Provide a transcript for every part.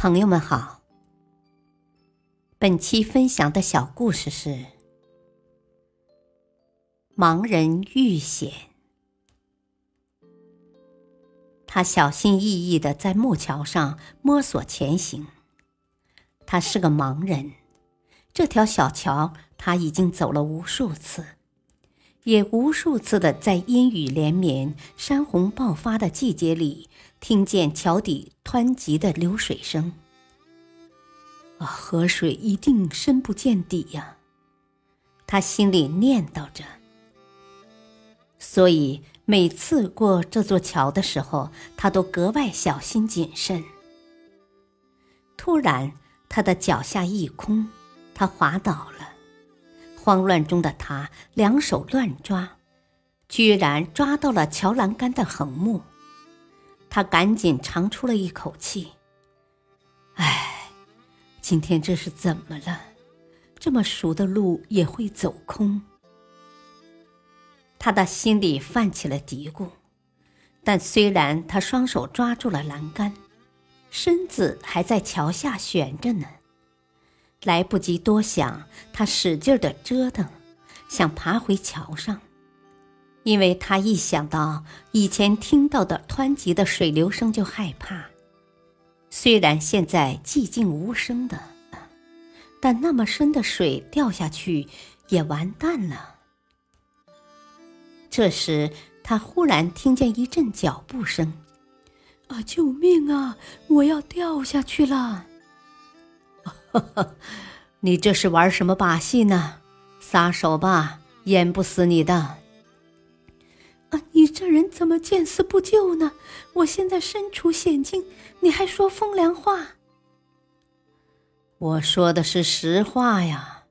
朋友们好，本期分享的小故事是：盲人遇险。他小心翼翼的在木桥上摸索前行。他是个盲人，这条小桥他已经走了无数次，也无数次的在阴雨连绵、山洪爆发的季节里。听见桥底湍急的流水声，啊，河水一定深不见底呀！他心里念叨着。所以每次过这座桥的时候，他都格外小心谨慎。突然，他的脚下一空，他滑倒了。慌乱中的他两手乱抓，居然抓到了桥栏杆的横木。他赶紧长出了一口气。唉，今天这是怎么了？这么熟的路也会走空。他的心里泛起了嘀咕。但虽然他双手抓住了栏杆，身子还在桥下悬着呢。来不及多想，他使劲的折腾，想爬回桥上。因为他一想到以前听到的湍急的水流声就害怕，虽然现在寂静无声的，但那么深的水掉下去也完蛋了。这时，他忽然听见一阵脚步声：“啊，救命啊！我要掉下去了！” 你这是玩什么把戏呢？撒手吧，淹不死你的。啊！你这人怎么见死不救呢？我现在身处险境，你还说风凉话？我说的是实话呀！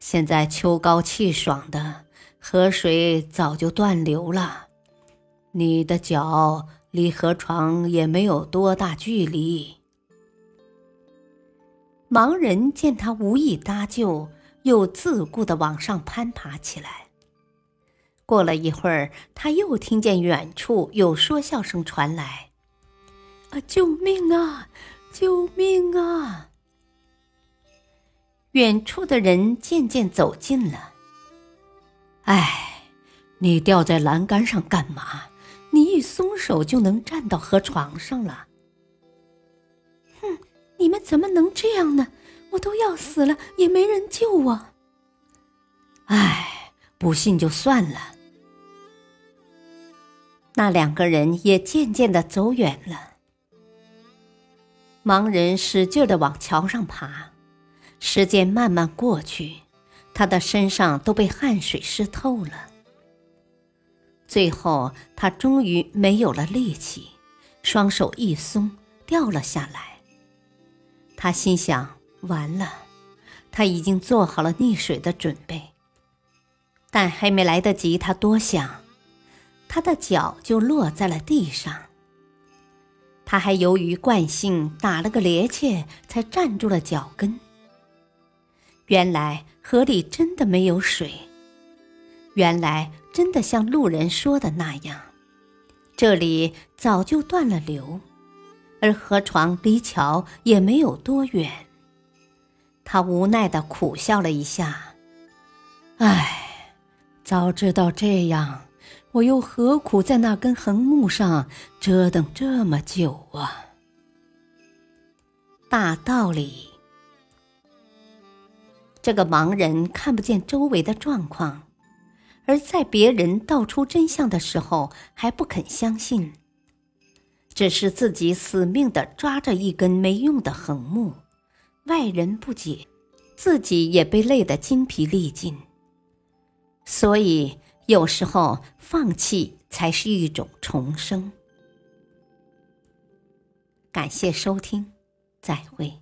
现在秋高气爽的，河水早就断流了，你的脚离河床也没有多大距离。盲人见他无意搭救，又自顾的往上攀爬起来。过了一会儿，他又听见远处有说笑声传来：“啊，救命啊，救命啊！”远处的人渐渐走近了。“哎，你吊在栏杆上干嘛？你一松手就能站到河床上了。”“哼，你们怎么能这样呢？我都要死了，也没人救我。”“哎，不信就算了。”那两个人也渐渐的走远了。盲人使劲的往桥上爬，时间慢慢过去，他的身上都被汗水湿透了。最后，他终于没有了力气，双手一松，掉了下来。他心想：完了，他已经做好了溺水的准备。但还没来得及他多想。他的脚就落在了地上。他还由于惯性打了个趔趄，才站住了脚跟。原来河里真的没有水，原来真的像路人说的那样，这里早就断了流，而河床离桥也没有多远。他无奈的苦笑了一下，唉，早知道这样。我又何苦在那根横木上折腾这么久啊？大道理，这个盲人看不见周围的状况，而在别人道出真相的时候还不肯相信，只是自己死命的抓着一根没用的横木，外人不解，自己也被累得精疲力尽，所以。有时候，放弃才是一种重生。感谢收听，再会。